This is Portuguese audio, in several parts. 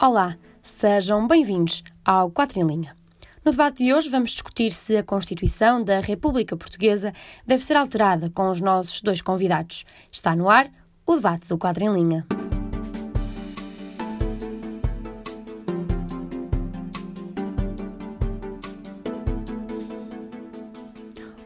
Olá, sejam bem-vindos ao Quatro em Linha. No debate de hoje vamos discutir se a Constituição da República Portuguesa deve ser alterada com os nossos dois convidados. Está no ar o debate do Quatro em Linha.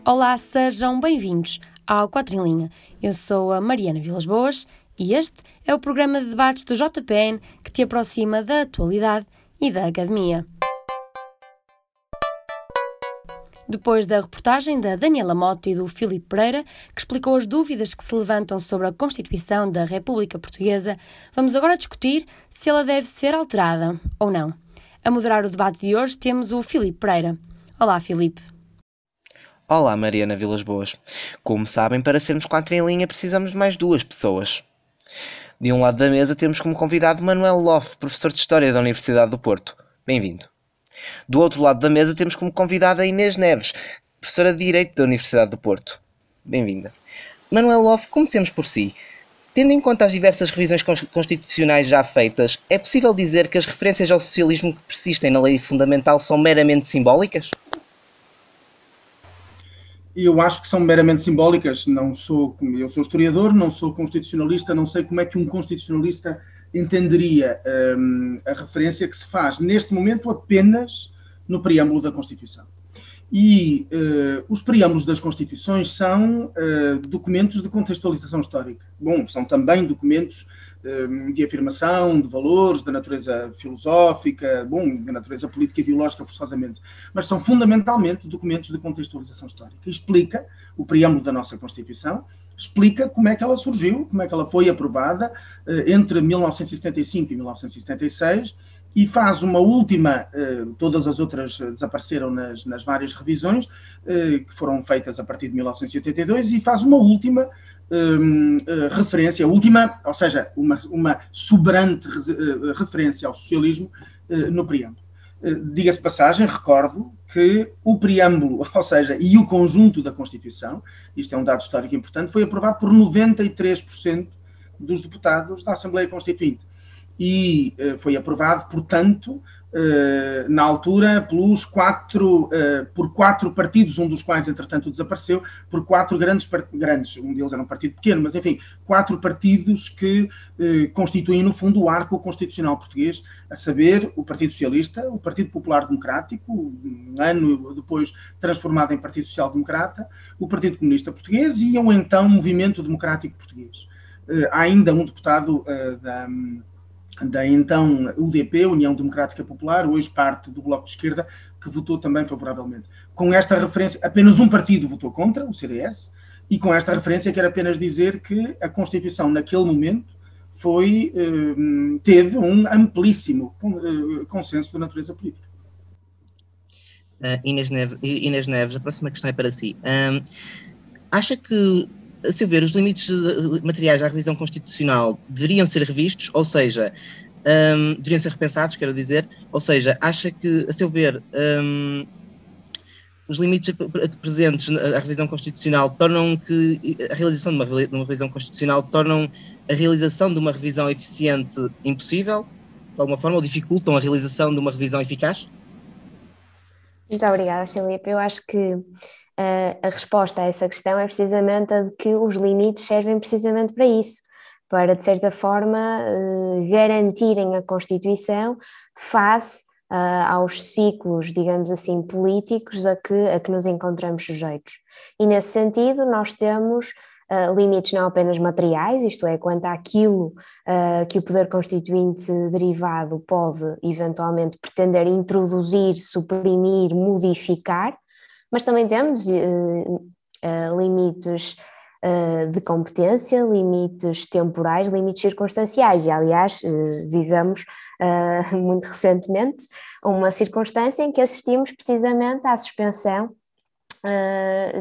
Olá, sejam bem-vindos ao Quatro em Linha. Eu sou a Mariana Vilas Boas e este é o programa de debates do JPN que te aproxima da atualidade e da academia. Depois da reportagem da Daniela Mota e do Filipe Pereira, que explicou as dúvidas que se levantam sobre a Constituição da República Portuguesa, vamos agora discutir se ela deve ser alterada ou não. A moderar o debate de hoje temos o Filipe Pereira. Olá, Filipe. Olá, Mariana Vilas Boas. Como sabem, para sermos quatro em linha precisamos de mais duas pessoas. De um lado da mesa temos como convidado Manuel Loff, professor de História da Universidade do Porto. Bem-vindo. Do outro lado da mesa temos como convidada Inês Neves, professora de Direito da Universidade do Porto. Bem-vinda. Manuel Loff, comecemos por si. Tendo em conta as diversas revisões constitucionais já feitas, é possível dizer que as referências ao socialismo que persistem na lei fundamental são meramente simbólicas? Eu acho que são meramente simbólicas. Não sou, eu sou historiador, não sou constitucionalista, não sei como é que um constitucionalista entenderia um, a referência que se faz neste momento apenas no preâmbulo da Constituição. E uh, os preâmbulos das Constituições são uh, documentos de contextualização histórica. Bom, são também documentos uh, de afirmação de valores, da natureza filosófica, bom, da natureza política e ideológica, forçosamente, mas são fundamentalmente documentos de contextualização histórica. Explica o preâmbulo da nossa Constituição, explica como é que ela surgiu, como é que ela foi aprovada entre 1975 e 1976 e faz uma última, eh, todas as outras desapareceram nas, nas várias revisões, eh, que foram feitas a partir de 1982, e faz uma última um, eh, referência, última, ou seja, uma, uma soberante referência ao socialismo no preâmbulo. Diga-se passagem, recordo que o preâmbulo, ou seja, e o conjunto da Constituição, isto é um dado histórico importante, foi aprovado por 93% dos deputados da Assembleia Constituinte e uh, foi aprovado, portanto, uh, na altura, pelos quatro, uh, por quatro partidos, um dos quais, entretanto, desapareceu, por quatro grandes, grandes, um deles era um partido pequeno, mas enfim, quatro partidos que constituem, no fundo, o arco constitucional português, a saber, o Partido Socialista, o Partido Popular Democrático, um ano depois transformado em Partido Social Democrata, o Partido Comunista Português e o então Movimento Democrático Português. há ainda um deputado da da então UDP, União Democrática Popular, hoje parte do Bloco de Esquerda, que votou também favoravelmente. Com esta referência, apenas um partido votou contra, o CDS, e com esta referência quero apenas dizer que a Constituição, naquele momento, foi, eh, teve um amplíssimo eh, consenso de natureza política. Uh, Inês, Neves, Inês Neves, a próxima questão é para si. Um, acha que a seu ver, os limites materiais da revisão constitucional deveriam ser revistos, ou seja, um, deveriam ser repensados, quero dizer, ou seja, acha que, a seu ver, um, os limites presentes na revisão constitucional tornam que a realização de uma, de uma revisão constitucional tornam a realização de uma revisão eficiente impossível, de alguma forma, ou dificultam a realização de uma revisão eficaz? Muito obrigada, Filipe. Eu acho que a resposta a essa questão é precisamente a de que os limites servem precisamente para isso, para, de certa forma, eh, garantirem a Constituição face aos ciclos, digamos assim, políticos a que, a que nos encontramos sujeitos. E, nesse sentido, nós temos Uh, limites não apenas materiais, isto é, quanto àquilo uh, que o poder constituinte derivado pode eventualmente pretender introduzir, suprimir, modificar, mas também temos uh, uh, limites uh, de competência, limites temporais, limites circunstanciais, e aliás, vivemos muito recentemente uma circunstância em que assistimos precisamente à suspensão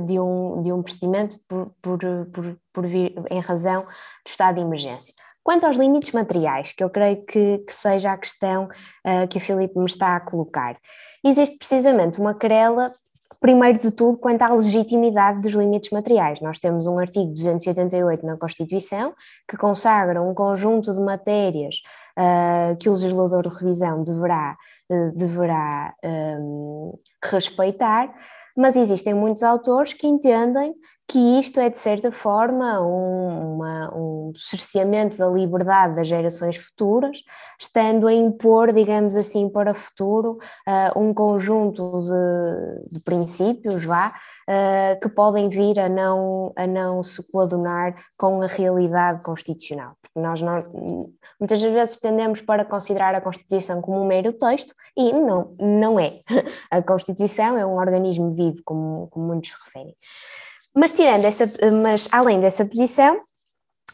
de, um, de um procedimento por, por, por, por vir, em razão do estado de emergência. Quanto aos limites materiais, que eu creio que, que seja a questão uh, que o Filipe me está a colocar, existe precisamente uma querela Primeiro de tudo, quanto à legitimidade dos limites materiais. Nós temos um artigo 288 na Constituição que consagra um conjunto de matérias uh, que o legislador de revisão deverá, uh, deverá um, respeitar, mas existem muitos autores que entendem que isto é, de certa forma, um, uma, um cerceamento da liberdade das gerações futuras, estando a impor, digamos assim, para o futuro, uh, um conjunto de, de princípios, vá, uh, que podem vir a não, a não se coadunar com a realidade constitucional. Porque nós, nós muitas vezes tendemos para considerar a Constituição como um mero texto, e não, não é. A Constituição é um organismo vivo, como, como muitos referem. Mas tirando essa, mas além dessa posição,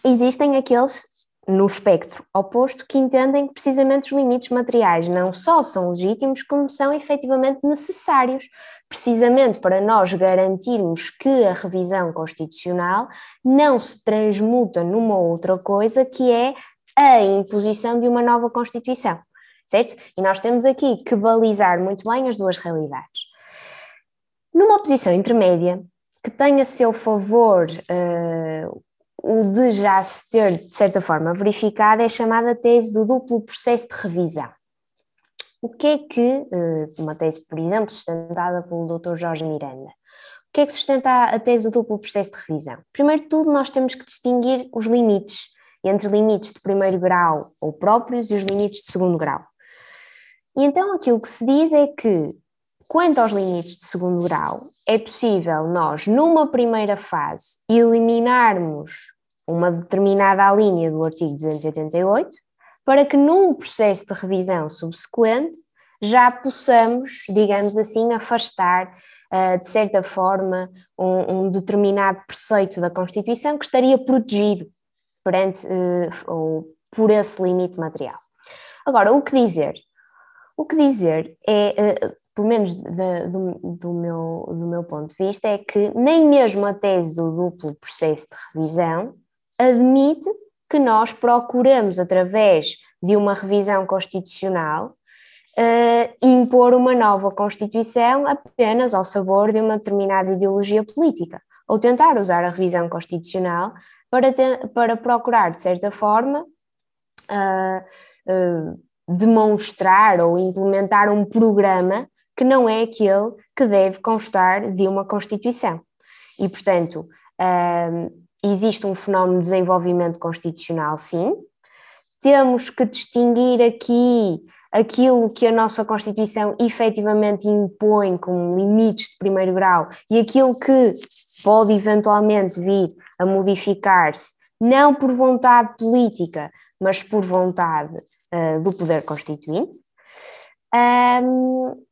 existem aqueles no espectro oposto que entendem que precisamente os limites materiais não só são legítimos, como são efetivamente necessários, precisamente para nós garantirmos que a revisão constitucional não se transmuta numa outra coisa que é a imposição de uma nova Constituição, certo? E nós temos aqui que balizar muito bem as duas realidades. Numa posição intermédia, que tem a seu favor uh, o de já se ter, de certa forma, verificado, é chamada tese do duplo processo de revisão. O que é que, uh, uma tese, por exemplo, sustentada pelo Dr. Jorge Miranda, o que é que sustenta a tese do duplo processo de revisão? Primeiro de tudo, nós temos que distinguir os limites entre limites de primeiro grau ou próprios e os limites de segundo grau. E então aquilo que se diz é que Quanto aos limites de segundo grau, é possível nós, numa primeira fase, eliminarmos uma determinada linha do artigo 288, para que num processo de revisão subsequente já possamos, digamos assim, afastar, uh, de certa forma, um, um, determinado preceito da Constituição que estaria protegido perante, uh, ou por esse limite material. Agora, o que dizer? O que dizer é, uh, pelo menos do, do, meu, do meu ponto de vista, é que nem mesmo a tese do duplo processo de revisão admite que nós procuremos, através de uma revisão constitucional, uh, impor uma nova Constituição apenas ao sabor de uma determinada ideologia política, ou tentar usar a revisão constitucional para, para procurar, de certa forma, uh, uh, demonstrar ou implementar um programa que não é aquele que deve constar de uma Constituição. E, portanto, existe um fenómeno de desenvolvimento constitucional, sim. Temos que distinguir aqui aquilo que a nossa Constituição efetivamente impõe como limites de primeiro grau e aquilo que pode eventualmente vir a modificar-se, não por vontade política, mas por vontade uh, do poder constituinte. Um,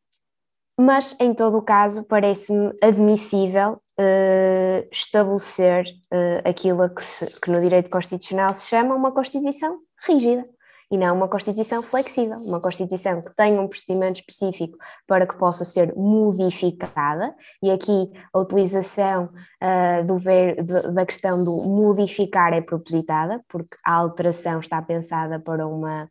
mas em todo o caso parece-me admissível uh, estabelecer uh, aquilo a que, se, que no direito constitucional se chama uma Constituição rígida. E não uma Constituição flexível, uma Constituição que tenha um procedimento específico para que possa ser modificada, e aqui a utilização uh, do ver, de, da questão do modificar é propositada, porque a alteração está pensada para uma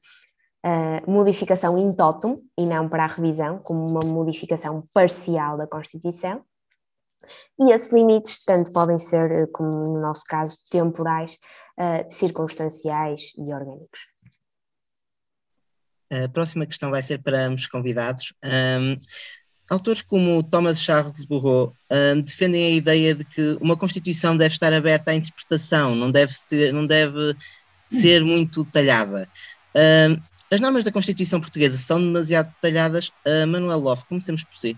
uh, modificação in totum e não para a revisão, como uma modificação parcial da Constituição. E esses limites tanto podem ser, eh, como no nosso caso, temporais, uh, circunstanciais e orgânicos. A próxima questão vai ser para ambos convidados. Um, autores como Thomas Charles Bourreau um, defendem a ideia de que uma Constituição deve estar aberta à interpretação, não deve ser, não deve ser muito detalhada. Um, as normas da Constituição Portuguesa são demasiado detalhadas. Uh, Manuel Loff, comecemos por si.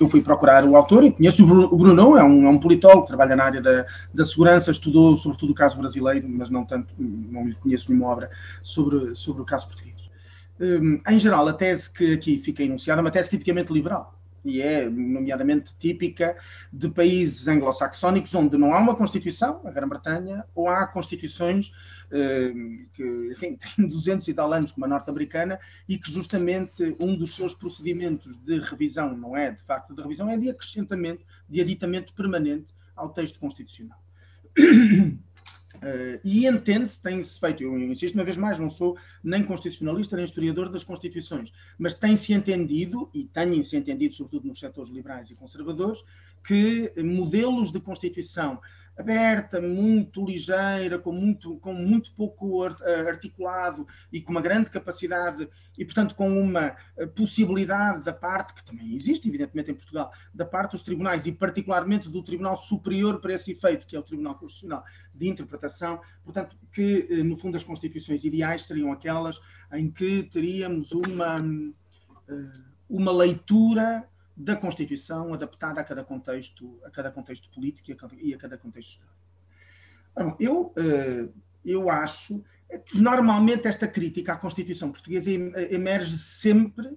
Eu fui procurar o autor e conheço o Bruno, é um, é um politólogo, trabalha na área da, da segurança, estudou sobretudo o caso brasileiro, mas não tanto, não lhe conheço nenhuma obra sobre, sobre o caso português. Um, em geral, a tese que aqui fica enunciada é uma tese tipicamente liberal e é nomeadamente típica de países anglo-saxónicos onde não há uma Constituição, a Grã-Bretanha, ou há constituições eh, que enfim, têm 200 e tal anos como a norte-americana e que justamente um dos seus procedimentos de revisão, não é de facto de revisão, é de acrescentamento, de aditamento permanente ao texto constitucional. Uh, e entende-se, tem-se feito, eu insisto uma vez mais, não sou nem constitucionalista nem historiador das constituições, mas tem-se entendido, e tem-se entendido sobretudo nos setores liberais e conservadores, que modelos de constituição aberta, muito ligeira, com muito, com muito pouco eh, articulado e com uma grande capacidade, e portanto com uma eh, possibilidade da parte, que também existe, evidentemente, em Portugal, da parte dos tribunais e particularmente do Tribunal Superior para esse efeito, que é o Tribunal Constitucional de Interpretação, portanto, que eh, no fundo as constituições ideais seriam aquelas em que teríamos uma, uma leitura da Constituição adaptada a cada contexto, a cada contexto político e a cada, e a cada contexto histórico. Eu, eh, eu acho, normalmente esta crítica à Constituição portuguesa emerge sempre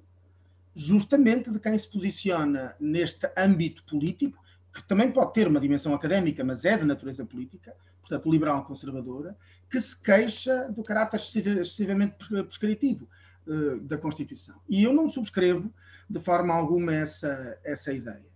justamente de quem se posiciona neste âmbito político, que também pode ter uma dimensão académica, mas é de natureza política, portanto liberal conservadora, que se queixa do caráter excessivamente prescritivo uh, da Constituição. E eu não subscrevo de forma alguma essa, essa ideia.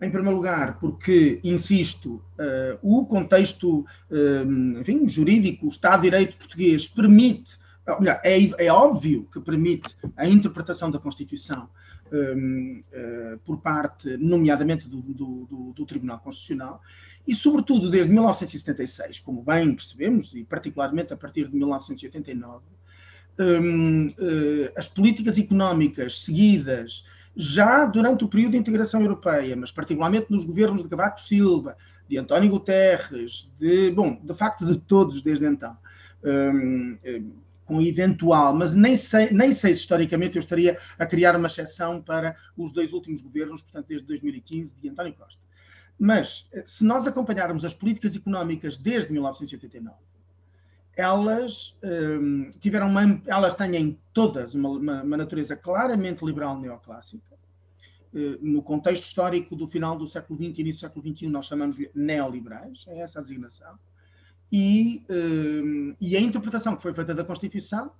Em primeiro lugar, porque, insisto, uh, o contexto uh, enfim, jurídico, o Estado de Direito português permite, ou melhor, é, é óbvio que permite a interpretação da Constituição uh, por parte, nomeadamente, do, do, do, do Tribunal Constitucional, e, sobretudo, desde 1976, como bem percebemos, e particularmente a partir de 1989, um, uh, eh, as políticas económicas seguidas já durante o período de integração europeia, mas particularmente nos governos de Cavaco Silva, de António Guterres, de, bom, de facto de todos desde então, um, com eventual, mas nem sei, nem sei se historicamente eu estaria a criar uma exceção para os dois últimos governos, portanto desde 2015, de António Costa. Mas se nós acompanharmos as políticas económicas desde 1989, elas um, tiveram uma, elas têm todas uma, uma, uma natureza claramente liberal neoclássica. Uh, no contexto histórico do final do século XX e início do século XXI, nós chamamos-lhe neoliberais, é essa a designação. E, um, e a interpretação que foi feita da Constituição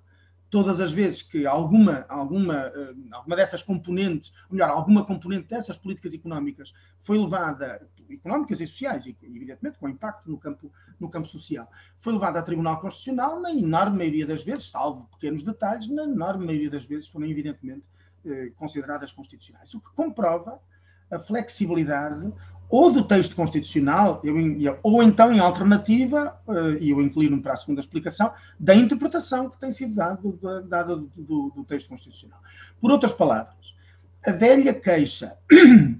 todas as vezes que alguma, alguma, eh, alguma dessas componentes, ou melhor, alguma componente dessas políticas económicas foi levada, económicas e sociais, e evidentemente com impacto no campo, no campo social, foi levada a Tribunal Constitucional, na enorme maioria das vezes, salvo pequenos detalhes, na enorme maioria das vezes foram evidentemente eh, consideradas constitucionais, o que comprova a flexibilidade ou do texto constitucional, eu, ou então em alternativa, eh, e eu inclino-me para a segunda explicação, da interpretação que tem sido dada, do, do, do, texto constitucional. Por outras palavras, a velha queixa.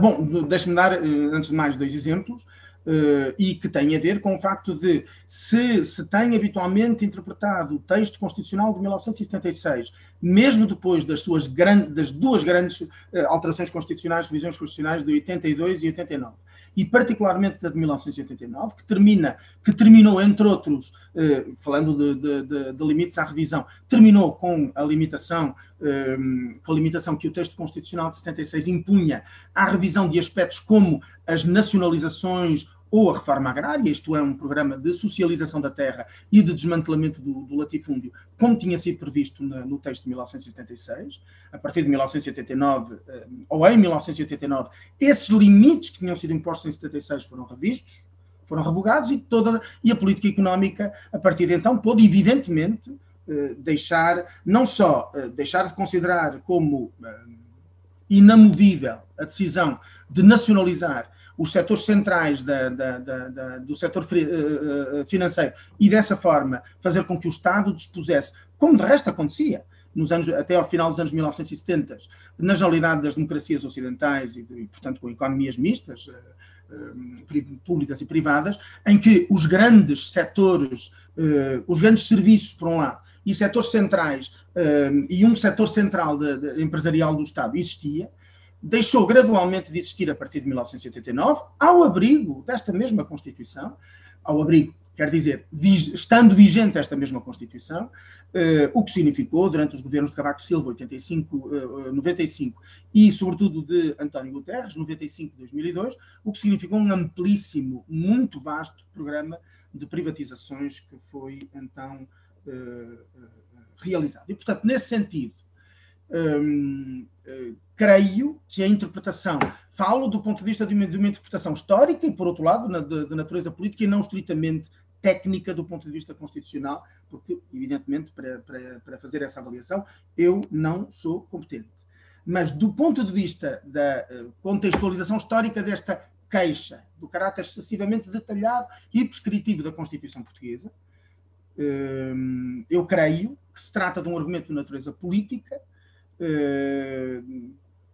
Bom, deixe-me dar, eh, antes de mais, dois exemplos. Uh, e que tem a ver com o facto de se se tem habitualmente interpretado o texto constitucional de 1976, mesmo depois das, suas grandes, das duas grandes uh, alterações constitucionais, revisões constitucionais de 82 e 89, e particularmente da de 1989, que termina, que terminou, entre outros, eh, falando de, de, de, de, limites à revisão, terminou com a limitação, eh, com a limitação que o texto constitucional de 76 impunha à revisão de aspectos como as nacionalizações ou a reforma agrária, isto é, um programa de socialização da terra e de desmantelamento do, do latifúndio, como tinha sido previsto na, no texto de 1976, a partir de 1989, eh, ou em 1989, esses limites que tinham sido impostos em 76 foram revistos, foram revogados e, toda, e a política económica, a partir de então, pôde, evidentemente, eh, deixar, não só eh, deixar de considerar como inamovível a decisão de nacionalizar os setores centrais da, da, da, do setor eh, eh, financeiro e dessa forma fazer com que o Estado dispusesse, como de resto acontecia, nos anos, até ao final dos anos 1970, na generalidade das democracias ocidentais e, e portanto, com economias mistas, eh, públicas e privadas, em que os grandes setores, os grandes serviços, por um lado, e setores centrais, e um setor central de, de, empresarial do Estado existia, deixou gradualmente de existir a partir de 1989, ao abrigo desta mesma Constituição, ao abrigo, quer dizer, estando vigente esta mesma Constituição, eh, o que significou, durante os governos de Cavaco Silva, 85, eh, 95, e sobretudo de António Guterres, 95 2002, o que significou um amplíssimo, muito vasto programa de privatizações que foi então eh, eh realizado. E, portanto, nesse sentido, hum, eh, creio que a interpretação, falo do ponto de vista de uma, de uma interpretação histórica e, por outro lado, na, de, de, natureza política e não estritamente técnica do ponto de vista constitucional, porque, evidentemente, para, para, para fazer essa avaliação, eu não sou competente. Mas, do ponto de vista da eh, contextualização histórica desta queixa, do caráter excessivamente detalhado e prescritivo da Constituição Portuguesa, eh, eu creio que se trata de um argumento de natureza política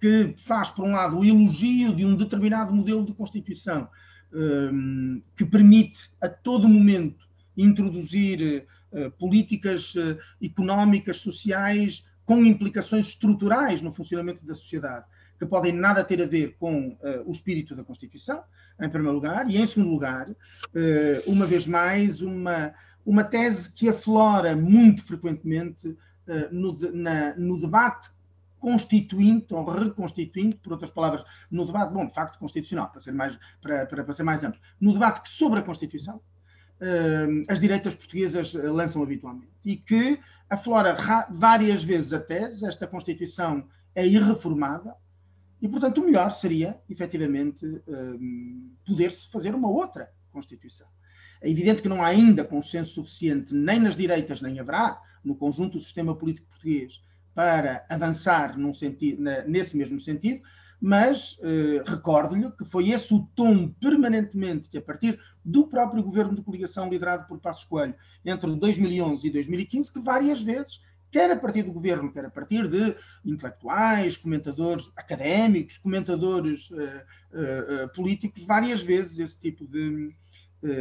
que faz, por um lado, o elogio de um determinado modelo de Constituição um, que permite a todo momento introduzir uh, políticas económicas, sociais, com implicações estruturais no funcionamento da sociedade, que podem nada ter a ver com o espírito da Constituição, em primeiro lugar, e em segundo lugar, uma vez mais, uma, uma tese que aflora muito frequentemente no, na, no debate constituinte ou reconstituinte, por outras palavras, no debate, bom, de facto, constitucional, para ser mais, para, para, para ser mais amplo, no debate sobre a Constituição, uh, as direitas portuguesas eh, lançam habitualmente e que aflora várias vezes a tese, esta Constituição é irreformável e, portanto, o melhor seria, efetivamente, uh, poder-se fazer uma outra Constituição. É evidente que não há ainda consenso suficiente, nem nas direitas, nem haverá, no conjunto do sistema político português, para avançar sentido, nesse mesmo sentido, mas eh, recordo-lhe que foi esse o tom permanentemente que, a partir do próprio governo de coligação liderado por Passos Coelho, entre 2011 e 2015, que várias vezes, quer a partir do governo, quer a partir de intelectuais, comentadores académicos, comentadores eh, eh, políticos, várias vezes esse tipo de,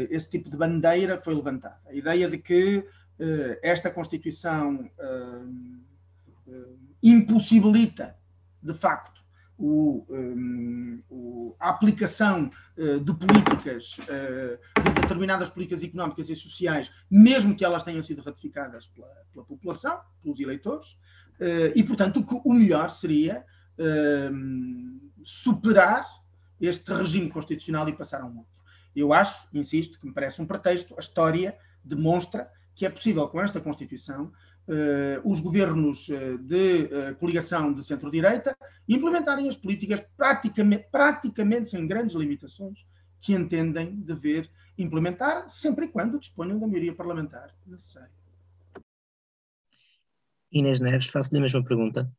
esse tipo de bandeira foi levantada. A ideia de que esta Constituição impossibilita, de facto, o, um, o, a aplicação uh, de políticas, uh, de determinadas políticas económicas e sociais, mesmo que elas tenham sido ratificadas pela, pela população, pelos eleitores, uh, e, portanto, o, o melhor seria hum, superar este regime constitucional e passar a um outro. Eu acho, insisto, que me parece um pretexto, a história demonstra que é possível, com esta Constituição, os governos uh, de uh, coligação de centro-direita implementarem as políticas praticamente, praticamente sem grandes limitações que entendem dever implementar, sempre e quando disponham da maioria parlamentar necessária. Inês Neves, faço-lhe a mesma pergunta.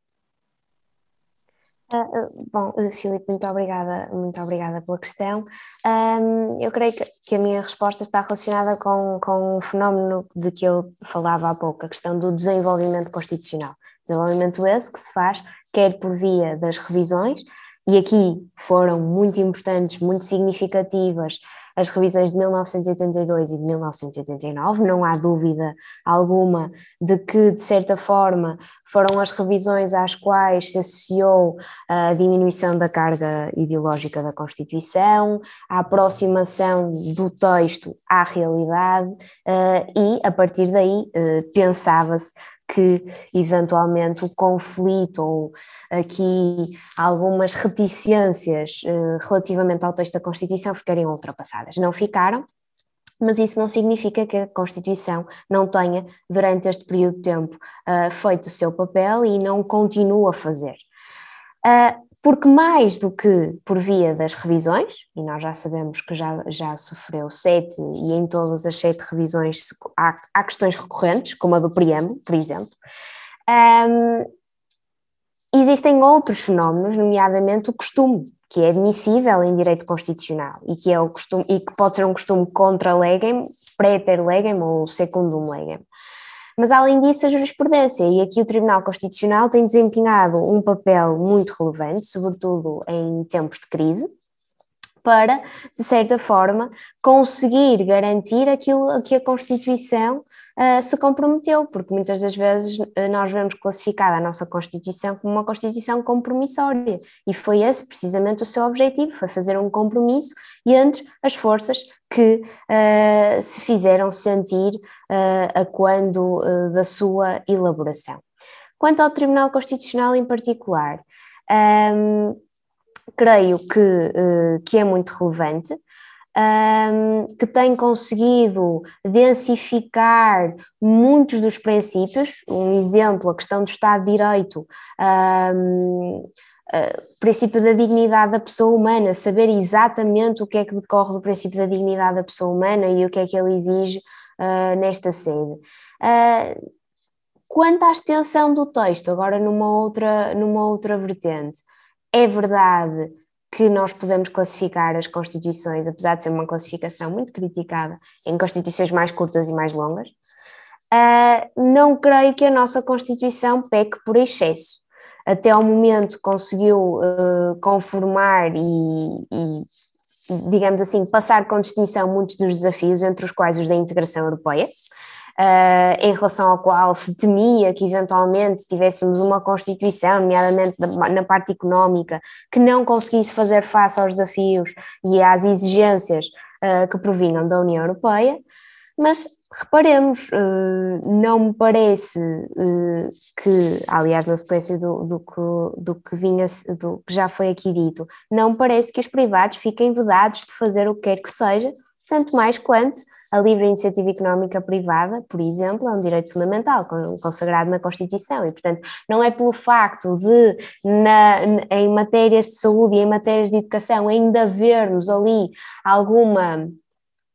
Uh, bom, uh, Filipe, muito obrigada, muito obrigada pela questão. Um, eu creio que, que, a minha resposta está relacionada com, com um fenómeno de que eu falava há pouco, a questão do desenvolvimento constitucional. Desenvolvimento esse que se faz quer por via das revisões, e aqui foram muito importantes, muito significativas as revisões de 1982 e de 1989, não há dúvida alguma de que, de certa forma, foram as revisões às quais se associou a diminuição da carga ideológica da Constituição, a aproximação do texto à realidade, eh, e a partir daí eh, pensava-se que eventualmente o conflito ou aqui algumas reticências uh, relativamente ao texto da Constituição ficariam ultrapassadas. Não ficaram, mas isso não significa que a Constituição não tenha, durante este período de tempo, uh, feito o seu papel e não continua a fazer. Uh, porque mais do que por via das revisões, e nós já sabemos que já, já sofreu sete, e em todas as sete revisões há, há questões recorrentes, como a do preâmbulo, por exemplo, um, existem outros fenómenos, nomeadamente o costume, que é admissível em direito constitucional e que, é o costume, e que pode ser um costume contra legem, preter legem ou secundum legem. Mas, além disso, a jurisprudência, e aqui o Tribunal Constitucional tem desempenhado um papel muito relevante, sobretudo em tempos de crise, para, de certa forma, conseguir garantir aquilo a que a Constituição uh, se comprometeu, porque muitas das vezes uh, nós vemos classificada a nossa Constituição como uma Constituição compromissória, e foi esse precisamente o seu objetivo, foi fazer um compromisso entre as forças que uh, se fizeram sentir a quando da sua elaboração. Quanto ao Tribunal Constitucional em particular, um, creio que, uh, que é muito relevante, que tem conseguido densificar muitos dos princípios, um exemplo, a questão do Estado de Direito. Um, uh, princípio da dignidade da pessoa humana, saber exatamente o que é que decorre do princípio da dignidade da pessoa humana e o que é que ele exige uh, nesta sede. Uh, quanto à extensão do texto, agora numa outra, numa outra vertente, é verdade que nós podemos classificar as constituições, apesar de ser uma classificação muito criticada, em constituições mais curtas e mais longas. Uh, não creio que a nossa Constituição peque por excesso. Até ao momento conseguiu uh, conformar e, e, digamos assim, passar com distinção muitos dos desafios, entre os quais os da integração europeia uh, em relação ao qual se temia que eventualmente tivéssemos uma Constituição, nomeadamente na parte económica, que não conseguisse fazer face aos desafios e às exigências uh, que provinham da União Europeia, mas reparemos, uh, não me parece que, aliás, na sequência do, do, que, do, que vinha, do que já foi aqui dito, não me parece que os privados fiquem vedados de fazer o que quer que seja, tanto mais quanto a livre iniciativa económica privada, por exemplo, é um direito fundamental consagrado na Constituição e, portanto, não é pelo facto de, na, em matérias de saúde e em matérias de educação, ainda vermos ali alguma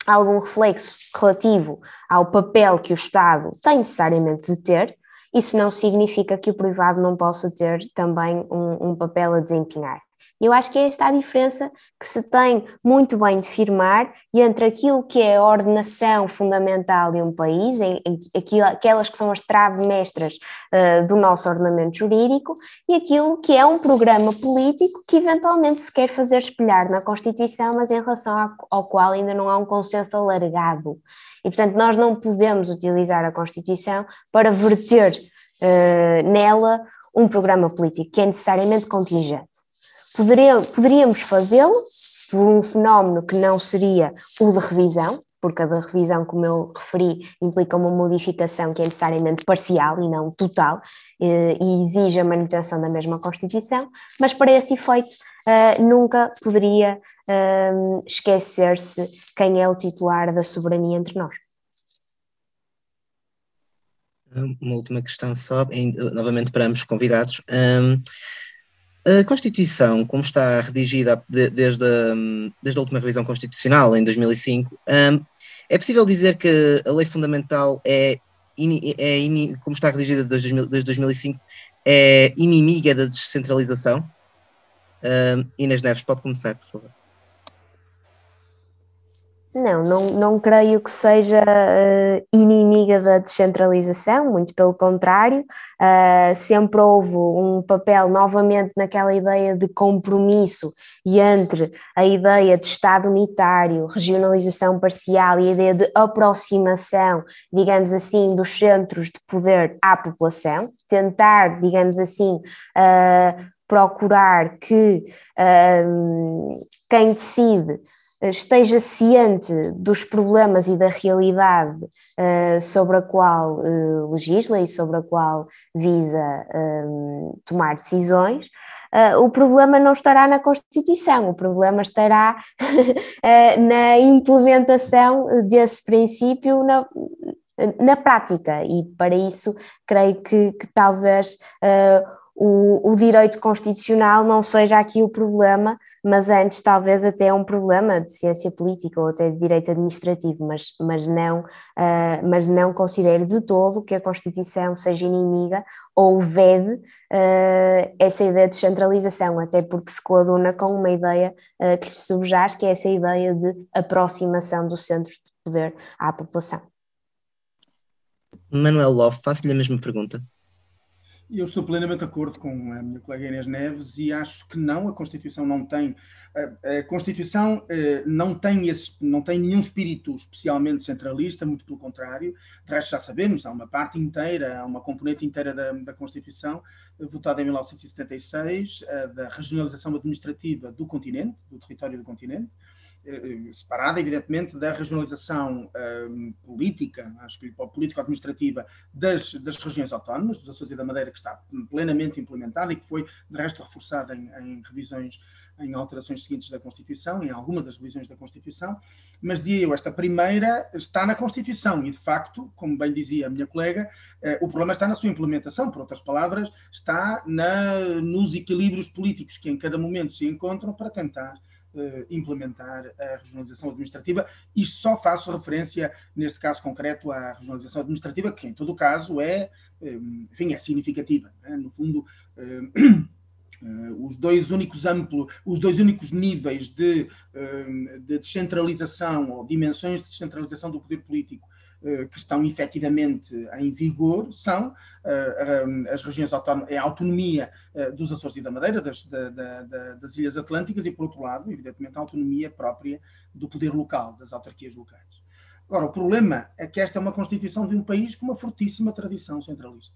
algum reflexo relativo ao papel que o Estado tem necessariamente de ter, isso não significa que o privado não possa ter também um, um papel a desempenhar. Eu acho que é esta a diferença que se tem muito bem de firmar entre aquilo que é a ordenação fundamental de um país, em, em, aquilo, aquelas que são as traves mestras uh, do nosso ordenamento jurídico, e aquilo que é um programa político que eventualmente se quer fazer espelhar na Constituição, mas em relação ao, ao qual ainda não há um consenso alargado. E, portanto, nós não podemos utilizar a Constituição para verter uh, nela um programa político que é necessariamente contingente. Poderíamos fazê-lo por um fenómeno que não seria o de revisão, porque a revisão, como eu referi, implica uma modificação que é necessariamente parcial e não total, eh, e exige a manutenção da mesma Constituição, mas para esse efeito uh, nunca poderia uh, esquecer-se quem é o titular da soberania entre nós. Uma última questão só, novamente para ambos convidados. A Constituição, como está redigida desde a, desde a última revisão constitucional, em 2005, um, é possível dizer que a lei fundamental é, é como está redigida desde, desde 2005, é inimiga da descentralização? Um, Inês Neves, pode começar, por favor. Não, não, não creio que seja uh, inimiga da descentralização, muito pelo contrário, uh, sempre houve um papel novamente naquela ideia de compromisso e entre a ideia de Estado unitário, regionalização parcial e a ideia de aproximação, digamos assim, dos centros de poder à população, tentar, digamos assim, uh, procurar que quem decide esteja ciente dos problemas e da realidade uh, sobre a qual uh, legisla e sobre a qual visa um, tomar decisões, uh, o problema não estará na Constituição, o problema estará na implementação desse princípio na, na prática, e para isso creio que, que talvez o, o, direito constitucional não seja aqui o problema, mas antes talvez até um problema de ciência política ou até de direito administrativo, mas, mas, não, uh, mas não considero de todo que a Constituição seja inimiga ou vede uh, essa ideia de descentralização, até porque se coaduna com uma ideia uh, que se subjaz, que é essa ideia de aproximação dos centros de poder à população. Manuel Love, faço-lhe a mesma pergunta. Eu estou plenamente de acordo com a minha colega Inês Neves e acho que não, a Constituição não tem, a, a Constituição eh, não, tem esse, não tem nenhum espírito especialmente centralista, muito pelo contrário, de resto já sabemos, há uma parte inteira, há uma componente inteira da, da Constituição, votada em 1976, da regionalização administrativa do continente, do território do continente, eh, separada, evidentemente, da regionalização um, política, acho que político-administrativa das, das regiões autónomas, dos Açores e da Madeira, que está plenamente implementada e que foi, de resto, reforçada em, em revisões, em alterações seguintes da Constituição, em alguma das revisões da Constituição, mas dizia eu, esta primeira está na Constituição e, de facto, como bem dizia a minha colega, eh, o problema está na sua implementação, por outras palavras, está na, nos equilíbrios políticos que em cada momento se encontram para tentar implementar a regionalização administrativa e só faço referência, neste caso concreto, à regionalização administrativa, que em todo caso é, um, enfim, é significativa. Né? No fundo, uh, os dois únicos os dois únicos níveis de, de descentralização ou dimensões de descentralização do poder político eh, que estão efetivamente em vigor são eh, eh, as regiões autónomas, a autonomia dos Açores e da Madeira, das, da, da, das Ilhas Atlânticas, e, por outro lado, evidentemente, a autonomia própria do poder local, das autarquias locais. Agora, o problema é que esta é uma constituição de um país com uma fortíssima tradição centralista.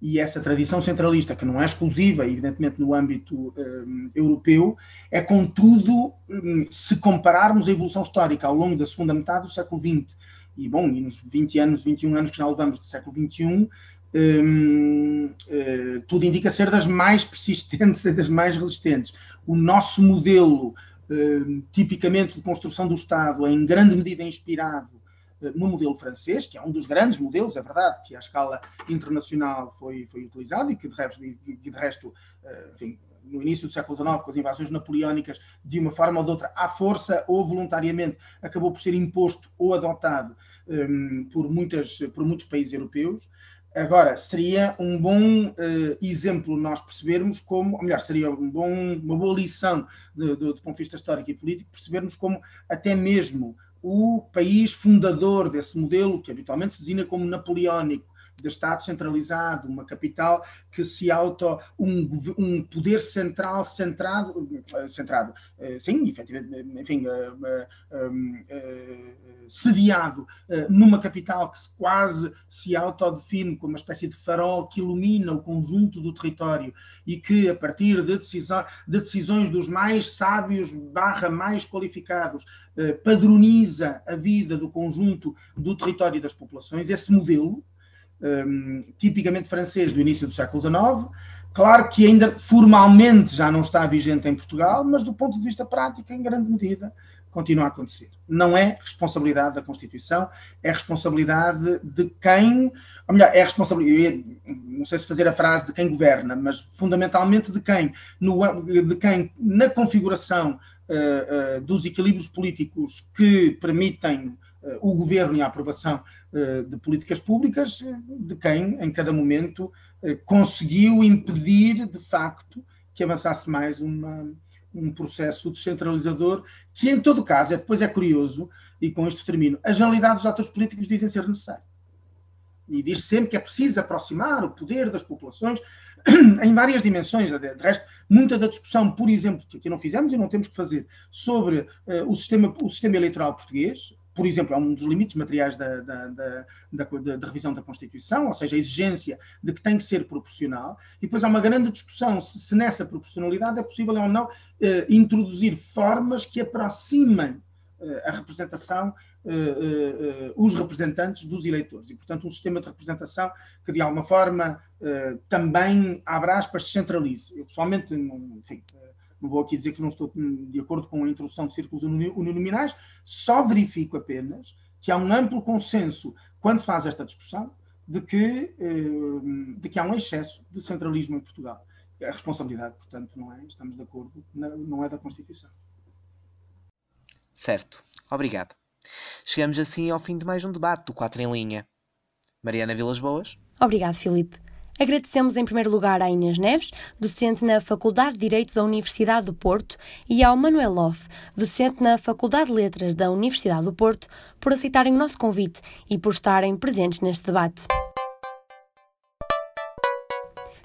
E essa tradição centralista, que não é exclusiva, evidentemente, no âmbito um, europeu, é, contudo, um, se compararmos a evolução histórica ao longo da segunda metade do século XX e bom, e nos 20 anos, 21 anos que já levamos do século XXI, hum, uh, tudo indica ser das mais persistentes e das mais resistentes. O nosso modelo, uh, tipicamente de construção do Estado, é em grande medida inspirado uh, no modelo francês, que é um dos grandes modelos, é verdade, que à escala internacional foi, foi utilizado e que de resto, de resto enfim, no início do século XIX, com as invasões napoleónicas, de uma forma ou de outra, à força ou voluntariamente, acabou por ser imposto ou adotado um, por, muitas, por muitos países europeus. Agora, seria um bom uh, exemplo nós percebermos como, ou melhor, seria um bom, uma boa lição do, do, ponto de vista histórico e político, percebermos como até mesmo o país fundador desse modelo, que habitualmente se designa como napoleónico, de Estado centralizado, uma capital que se auto, um, um poder central centrado, eh, centrado, eh, sim, efetivamente, enfim, eh, sediado numa capital que quase se autodefine como uma espécie de farol que ilumina o conjunto do território e que, a partir de, decisão, de decisões dos mais sábios barra mais qualificados, padroniza a vida do conjunto do território e das populações, esse modelo, um, tipicamente francês do início do século XIX. Claro que ainda formalmente já não está vigente em Portugal, mas do ponto de vista prático, em grande medida, continua a acontecer. Não é responsabilidade da Constituição, é responsabilidade de quem, ou melhor, é responsabilidade, não sei se fazer a frase de quem governa, mas fundamentalmente de quem, no, de quem na configuração uh, uh, dos equilíbrios políticos que permitem o governo e a aprovação eh, de políticas públicas eh, de quem, em cada momento, eh, conseguiu impedir, de facto, que avançasse mais uma, um processo descentralizador, que, em todo caso, é, depois é curioso, e com isto termino, a generalidade dos atores políticos dizem ser necessário. E diz sempre que é preciso aproximar o poder das populações em várias dimensões. De resto, muita da discussão, por exemplo, que aqui não fizemos e não temos que fazer, sobre uh, o, sistema, o sistema eleitoral português, por exemplo, é um dos limites materiais da, da, da, da, da revisão da Constituição, ou seja, a exigência de que tem que ser proporcional, e depois há uma grande discussão se, se nessa proporcionalidade é possível ou não eh, introduzir formas que aproximem eh, a representação, eh, eh, os representantes dos eleitores. E, portanto, um sistema de representação que, de alguma forma, eh, também, abre aspas, centralize. Eu, pessoalmente, não, enfim, não vou aqui dizer que não estou de acordo com a introdução de círculos uninominais, só verifico apenas que há um amplo consenso, quando se faz esta discussão, de que, eh, de que há um excesso de centralismo em Portugal. A responsabilidade, portanto, não é, estamos de acordo, não é da Constituição. Certo, obrigado. Chegamos assim ao fim de mais um debate do 4 em linha. Mariana Vilas Boas. Obrigado, Filipe. Agradecemos em primeiro lugar à Inês Neves, docente na Faculdade de Direito da Universidade do Porto, e ao Manuel Loff, docente na Faculdade de Letras da Universidade do Porto, por aceitarem o nosso convite e por estarem presentes neste debate.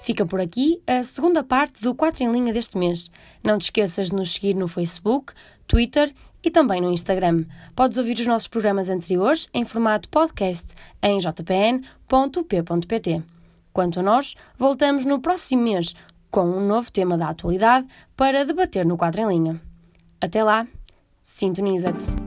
Fica por aqui a segunda parte do 4 em linha deste mês. Não te esqueças de nos seguir no Facebook, Twitter e também no Instagram. Podes ouvir os nossos programas anteriores em formato podcast em jpn.p.pt. Quanto a nós, voltamos no próximo mês com um novo tema da atualidade para debater no quadro em linha. Até lá, sintoniza-te!